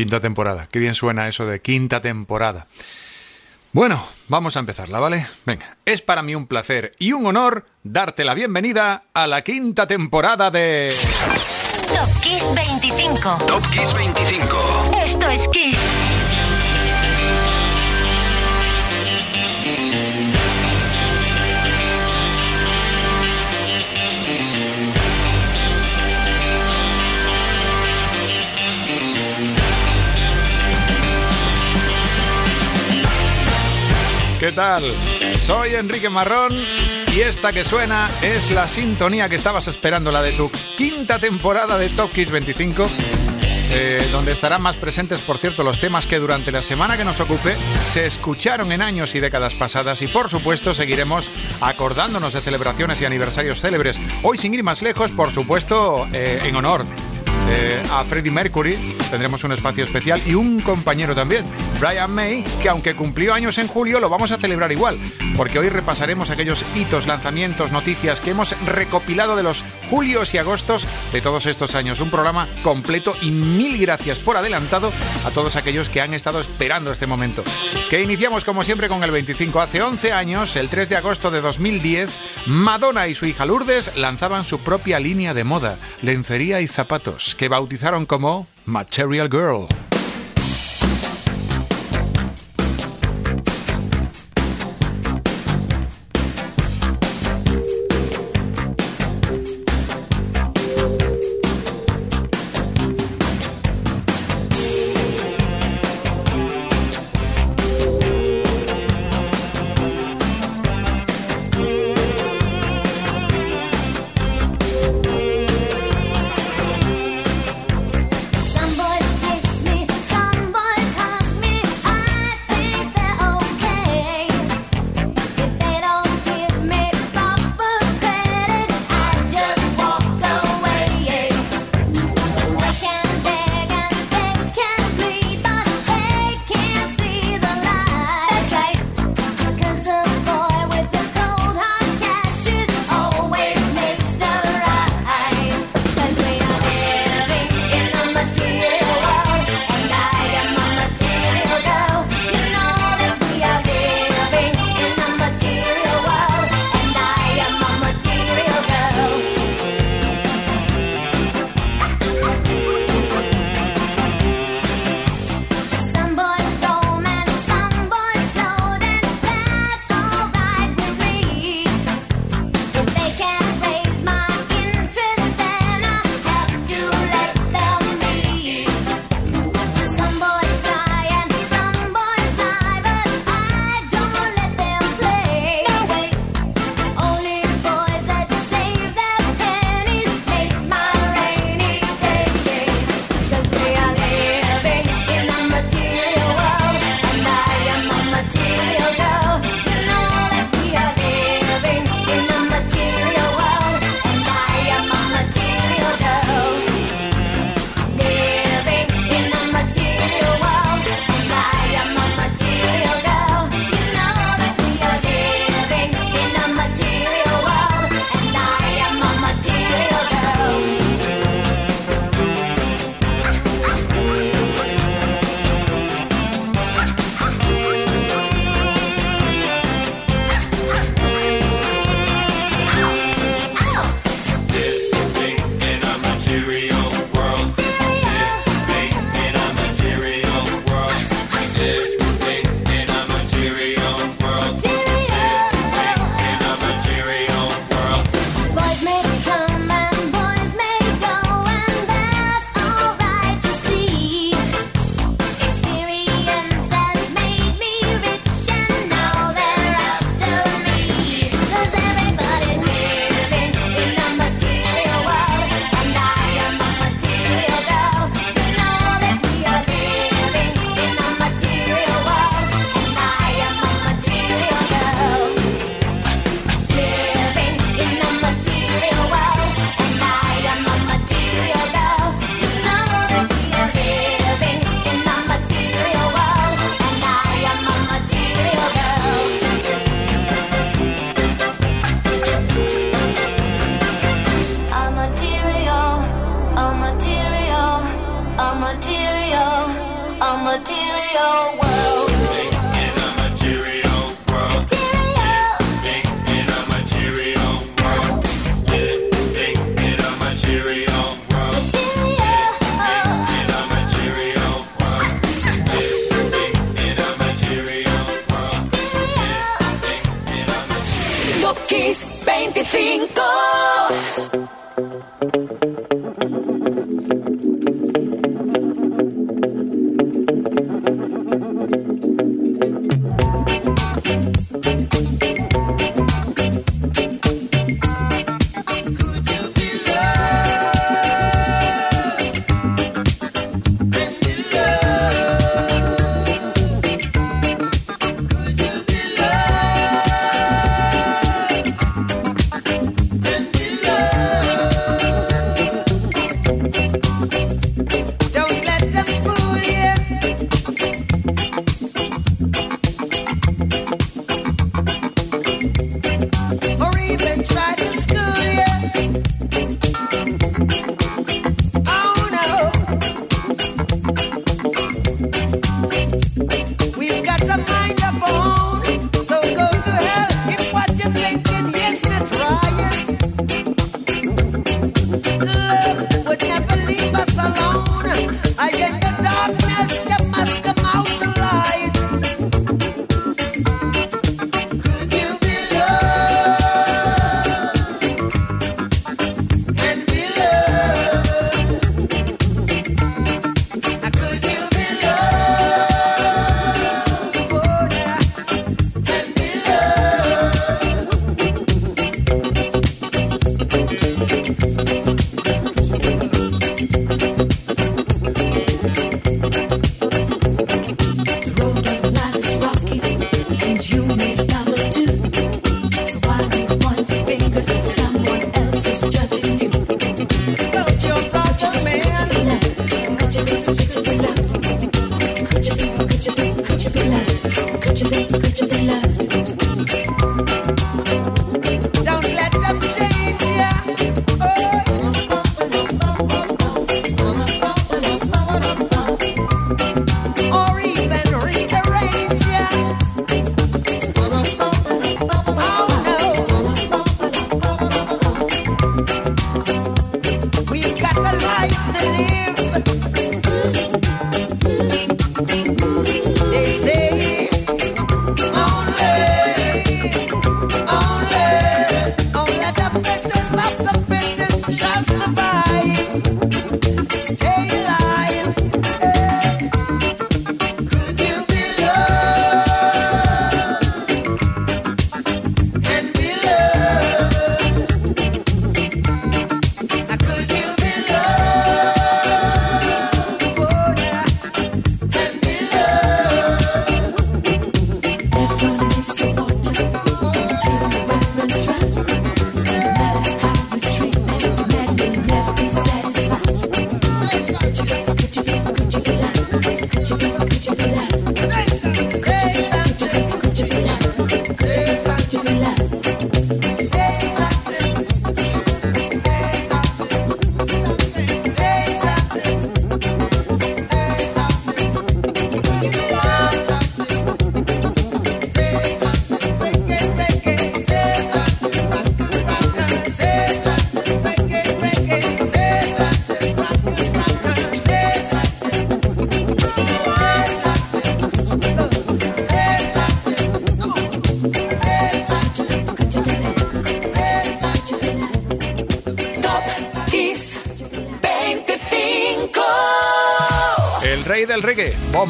Quinta temporada. Qué bien suena eso de quinta temporada. Bueno, vamos a empezarla, ¿vale? Venga, es para mí un placer y un honor darte la bienvenida a la quinta temporada de... Top Kiss 25. Top Kiss 25. Esto es Kiss. ¿Qué tal? Soy Enrique Marrón y esta que suena es la sintonía que estabas esperando, la de tu quinta temporada de Top Kiss 25. Eh, donde estarán más presentes, por cierto, los temas que durante la semana que nos ocupe se escucharon en años y décadas pasadas y por supuesto seguiremos acordándonos de celebraciones y aniversarios célebres. Hoy sin ir más lejos, por supuesto, eh, en honor eh, a Freddie Mercury tendremos un espacio especial y un compañero también, Brian May, que aunque cumplió años en julio, lo vamos a celebrar igual, porque hoy repasaremos aquellos hitos, lanzamientos, noticias que hemos recopilado de los julios y agostos de todos estos años. Un programa completo y mil gracias por adelantado a todos aquellos que han estado esperando este momento. Que iniciamos como siempre con el 25. Hace 11 años, el 3 de agosto de 2010, Madonna y su hija Lourdes lanzaban su propia línea de moda, lencería y zapatos que bautizaron como Material Girl.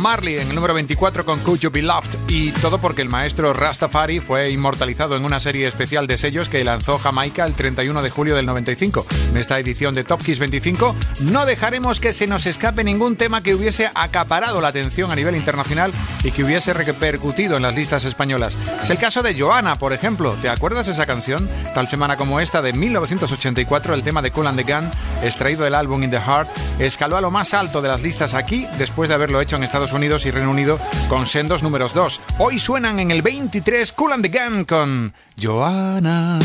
Marley en el número 24 con Could You Be Loved. Y todo porque el maestro Rastafari fue inmortalizado en una serie especial de sellos que lanzó Jamaica el 31 de julio del 95. En esta edición de Top Kiss 25 no dejaremos que se nos escape ningún tema que hubiese acaparado la atención a nivel internacional y que hubiese repercutido en las listas españolas. Es el caso de Joanna, por ejemplo. ¿Te acuerdas esa canción? Tal semana como esta de 1984, el tema de Cool and the Gun, extraído del álbum In the Heart, escaló a lo más alto de las listas aquí después de haberlo hecho en Estados Unidos y Reino Unido con sendos números 2. Hoy suenan en el 23 Cool and the Gun con Joanna.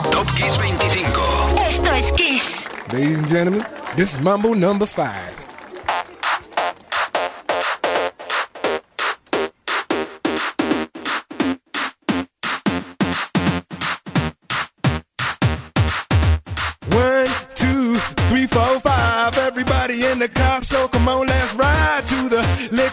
25. Top Kiss 25. Esto es Kiss. Ladies and gentlemen, this is Mambo number 5.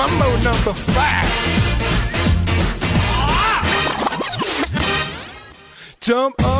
Mambo number five. Jump up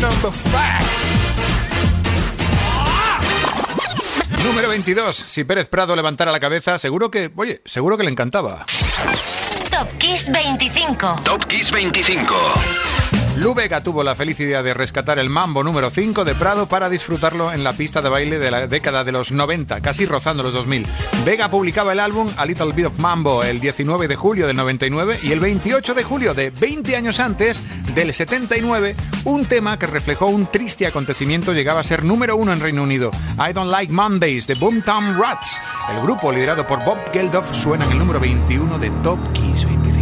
Number five. Número 22. Si Pérez Prado levantara la cabeza, seguro que, oye, seguro que le encantaba. Top Kiss 25. Top Kiss 25. Lu Vega tuvo la feliz idea de rescatar el mambo número 5 de Prado para disfrutarlo en la pista de baile de la década de los 90, casi rozando los 2000. Vega publicaba el álbum A Little Bit of Mambo el 19 de julio del 99 y el 28 de julio de 20 años antes, del 79, un tema que reflejó un triste acontecimiento llegaba a ser número uno en Reino Unido. I Don't Like Mondays de Boomtown Rats. El grupo liderado por Bob Geldof suena en el número 21 de Top Kiss 25.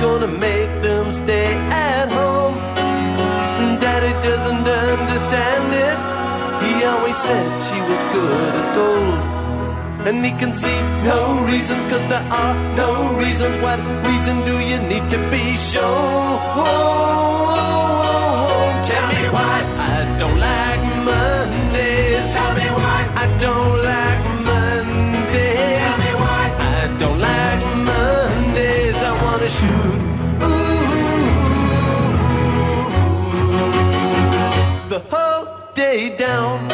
Gonna make them stay at home. Daddy doesn't understand it. He always said she was good as gold. And he can see no reasons, cause there are no reasons. What reason do you need to be shown? Tell me why I don't like whole down.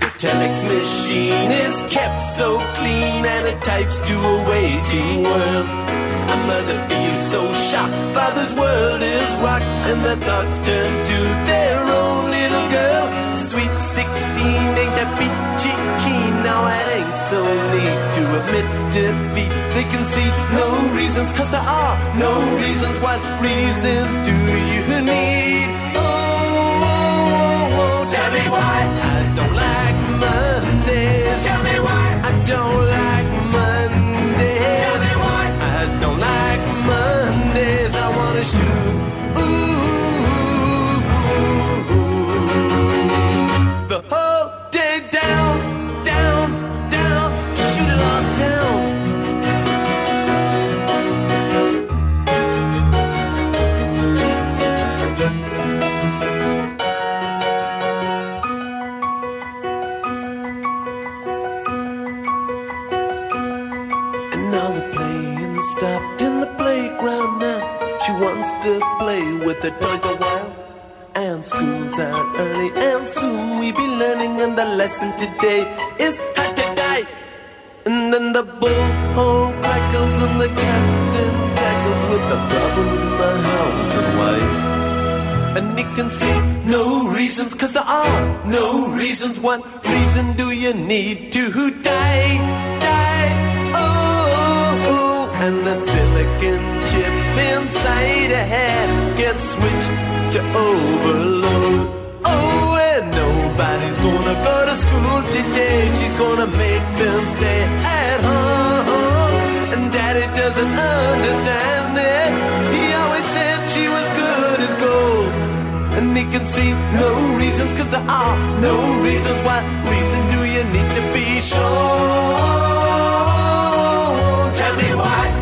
The telex machine is kept so clean and it types to a waiting world. A mother feels so shocked, father's world is rocked, and their thoughts turn to their own little girl. Sweet 16 ain't that peachy keen, now it ain't so neat to admit defeat. They can see no reasons, cause there are no reasons. What reasons do you need? Oh, oh, oh, oh, tell me why I don't like to play with the toys a while. And school's out early, and soon we be learning. And the lesson today is how to die. And then the bullhorn crackles, and the captain tackles with the problems in the house and wife. And he can see no reasons, cause there are no reasons. What reason do you need to die? And the silicon chip inside her head gets switched to overload. Oh, and nobody's gonna go to school today. She's gonna make them stay at home. And daddy doesn't understand it. He always said she was good as gold. And he can see no reasons, cause there are no reasons. What reason do you need to be sure? what?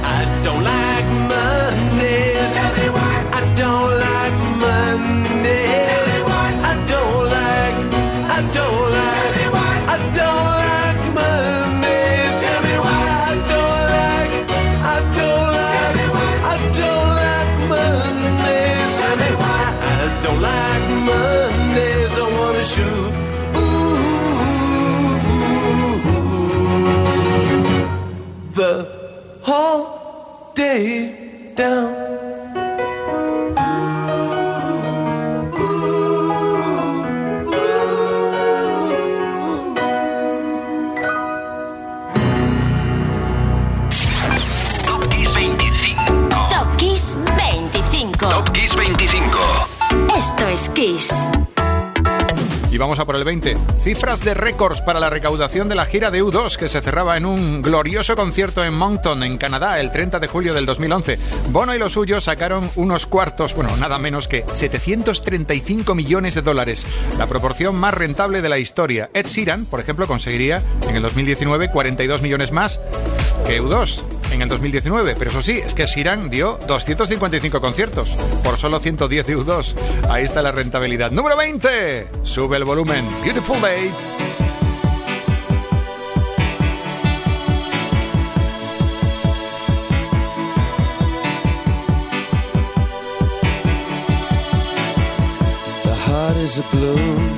Por el 20. Cifras de récords para la recaudación de la gira de U2 que se cerraba en un glorioso concierto en Moncton, en Canadá, el 30 de julio del 2011. Bono y los suyos sacaron unos cuartos, bueno, nada menos que 735 millones de dólares, la proporción más rentable de la historia. Ed Sheeran, por ejemplo, conseguiría en el 2019 42 millones más que U2 en el 2019, pero eso sí, es que Sheeran dio 255 conciertos por solo 110 de U2. Ahí está la rentabilidad. Número 20. Sube el volumen. Beautiful Day. Is a balloon,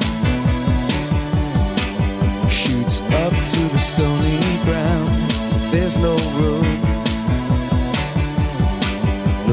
shoots up through the stony ground. There's no room,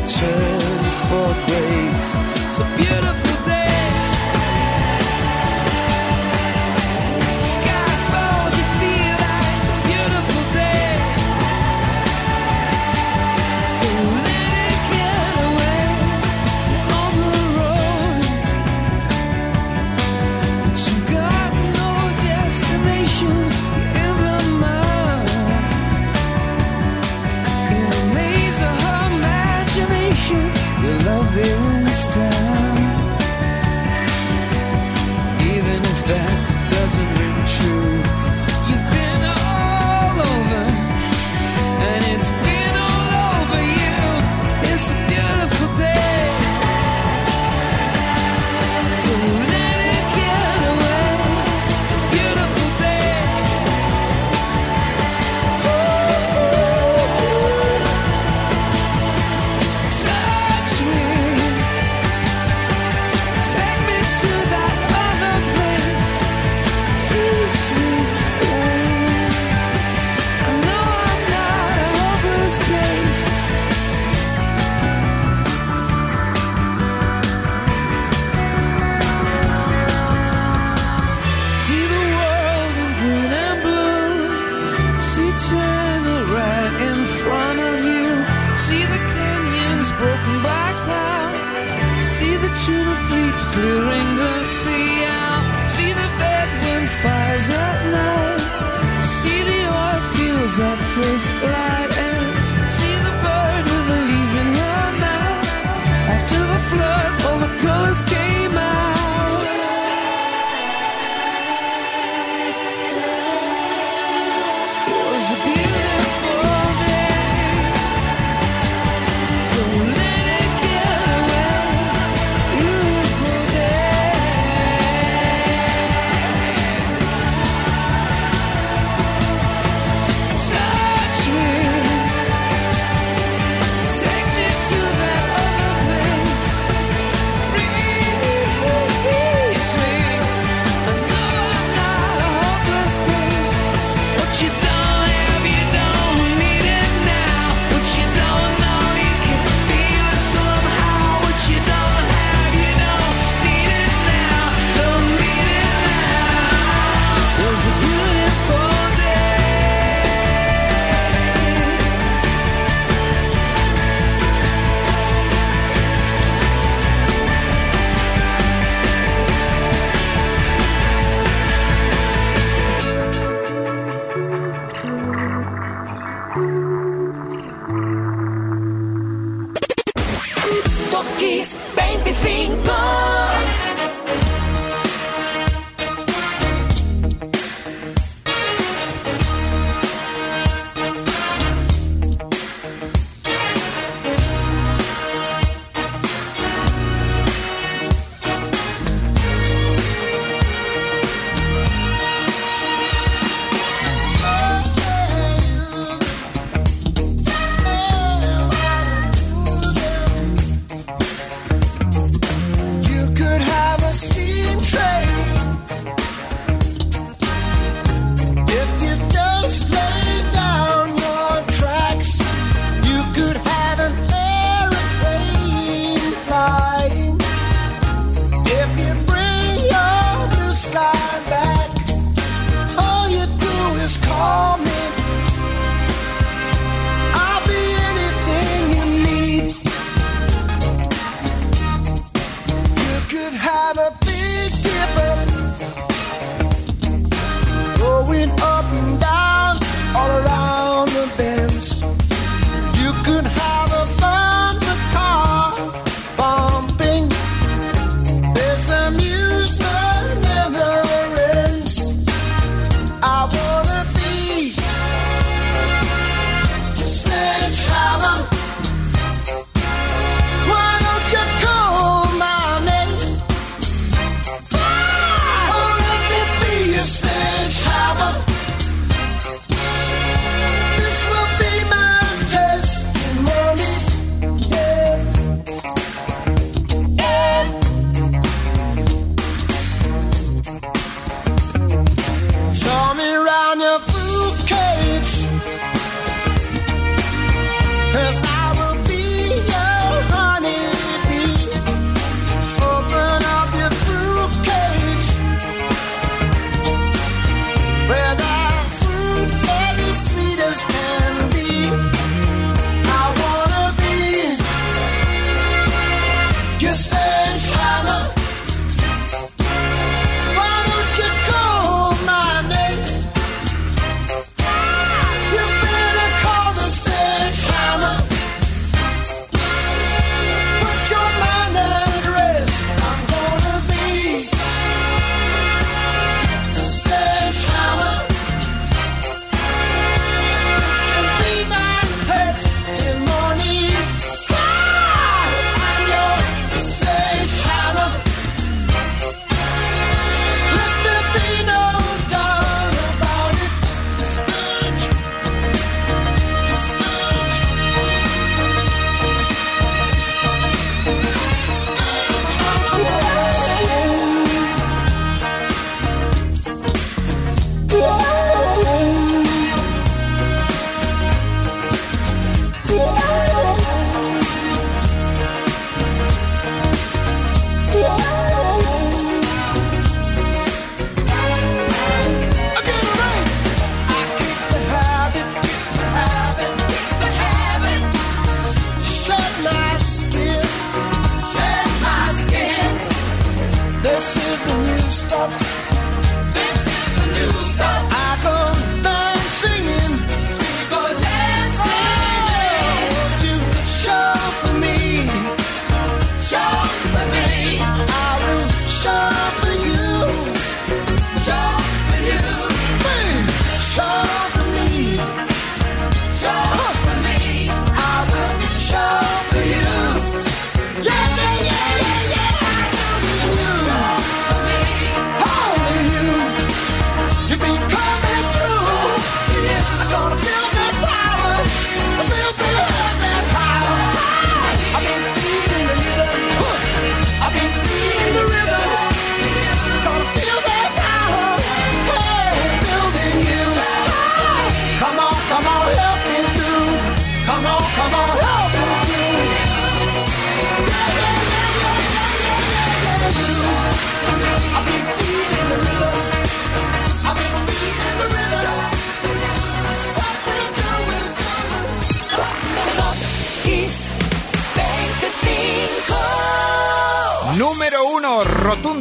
return for grace. A beautiful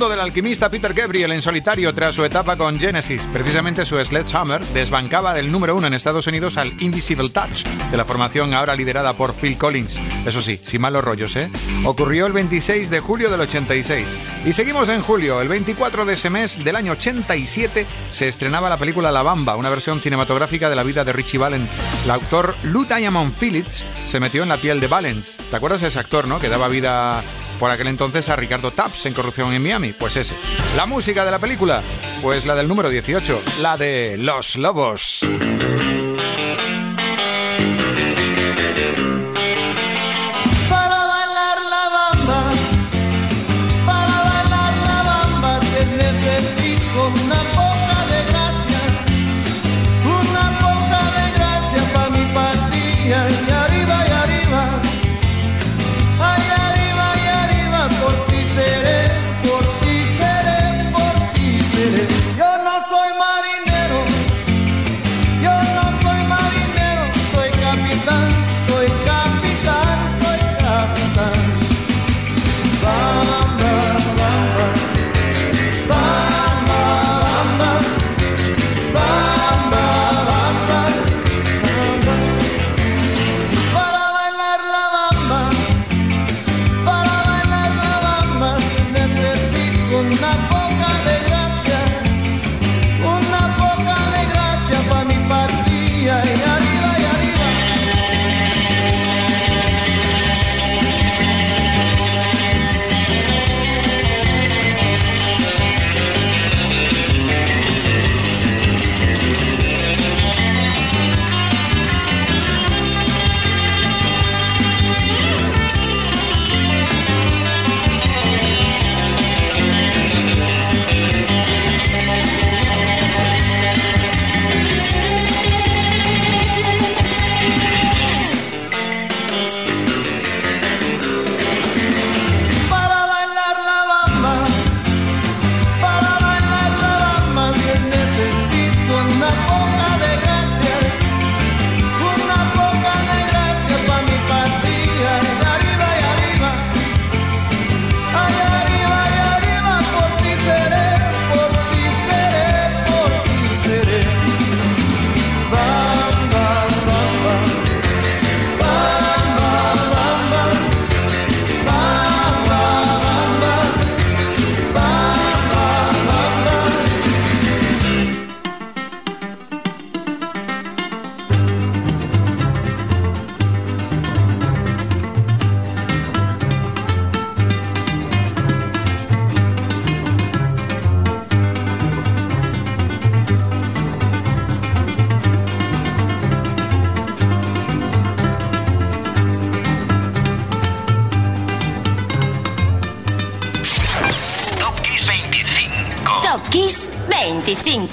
rotundo del alquimista Peter Gabriel en solitario tras su etapa con Genesis. Precisamente su Sledgehammer desbancaba del número uno en Estados Unidos al Invisible Touch de la formación ahora liderada por Phil Collins. Eso sí, sin malos rollos, ¿eh? Ocurrió el 26 de julio del 86. Y seguimos en julio. El 24 de ese mes del año 87 se estrenaba la película La Bamba, una versión cinematográfica de la vida de Richie Valens. El autor Lou Diamond Phillips se metió en la piel de Valens. ¿Te acuerdas de ese actor, no? Que daba vida por aquel entonces a Ricardo Taps en Corrupción en Miami. Pues ese. La música de la película, pues la del número 18, la de Los Lobos.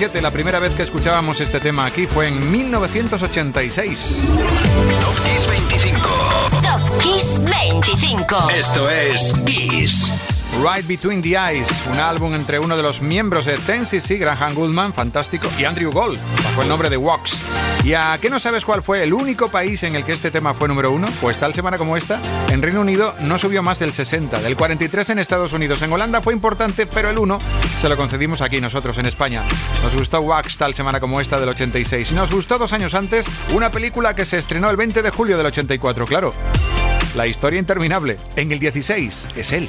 La primera vez que escuchábamos este tema aquí fue en 1986. Top Kiss 25. Top Kiss 25. Esto es Kiss. Right Between the Eyes, un álbum entre uno de los miembros de Ten CC, Graham Goodman, fantástico, y Andrew Gold, bajo el nombre de Wax. ¿Y a qué no sabes cuál fue el único país en el que este tema fue número uno? Pues tal semana como esta, en Reino Unido no subió más del 60, del 43 en Estados Unidos. En Holanda fue importante, pero el 1 se lo concedimos aquí nosotros en España. Nos gustó Wax tal semana como esta del 86. Nos gustó dos años antes una película que se estrenó el 20 de julio del 84, claro. La historia interminable. En el 16 es él,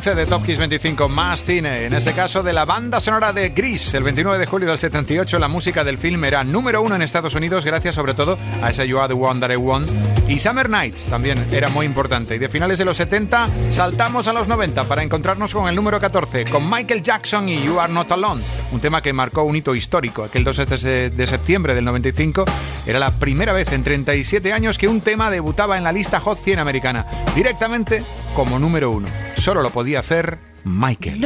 15 de Top Kiss 25, más cine, en este caso de la banda sonora de Gris. El 29 de julio del 78, la música del film era número uno en Estados Unidos, gracias sobre todo a ese You Are the One That I Want. Y Summer Nights también era muy importante. Y de finales de los 70, saltamos a los 90 para encontrarnos con el número 14, con Michael Jackson y You Are Not Alone. Un tema que marcó un hito histórico. Aquel 2 de de septiembre del 95 era la primera vez en 37 años que un tema debutaba en la lista Hot 100 americana, directamente como número uno. Solo lo podía hacer Michael.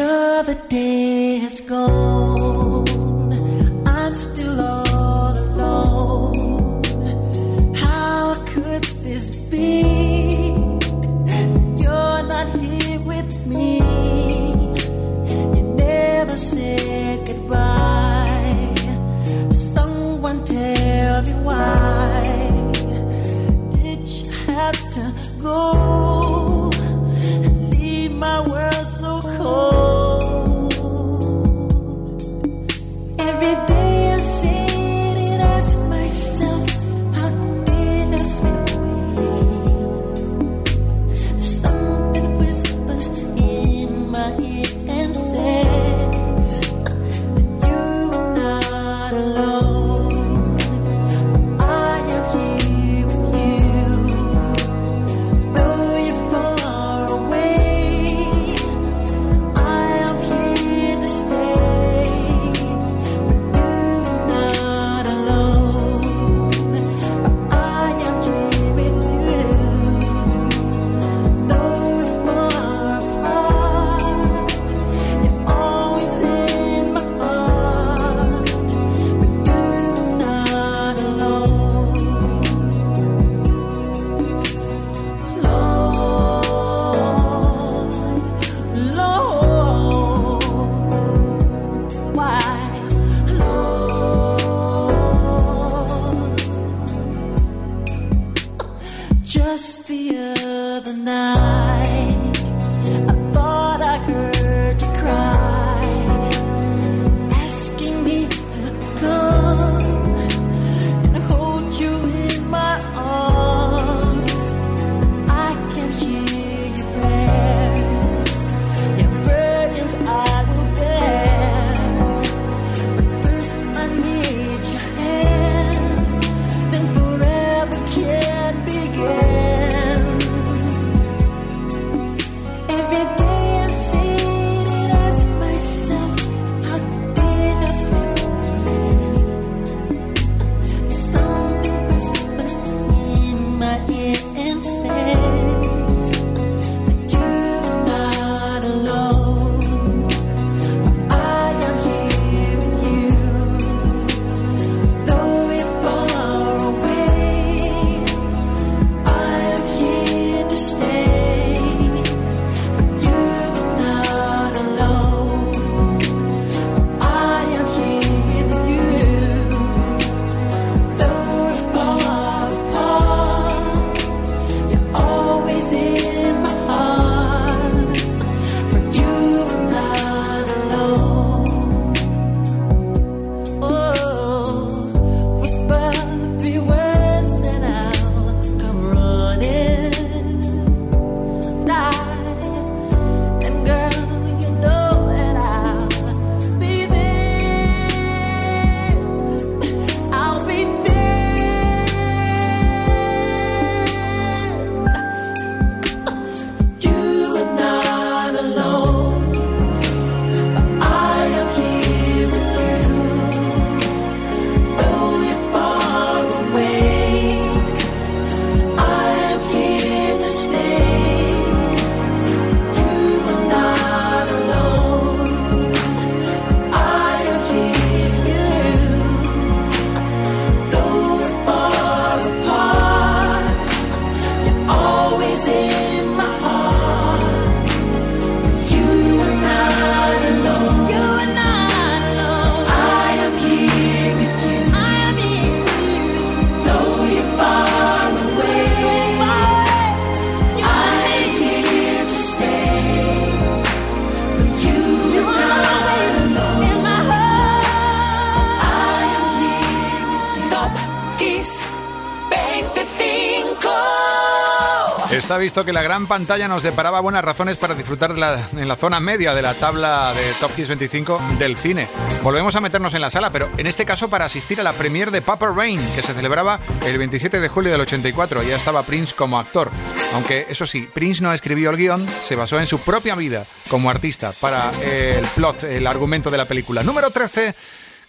Visto que la gran pantalla nos deparaba buenas razones para disfrutar la- en la zona media de la tabla de Top Hits 25 del cine. Volvemos a meternos en la sala, pero en este caso para asistir a la premiere de Papa Rain, que se celebraba el 27 de julio del 84. Ya estaba Prince como actor. Aunque, eso sí, Prince no escribió el guion, se basó en su propia vida como artista para el plot, el argumento de la película. Número 13,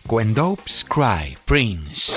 When Dopes Cry, Prince.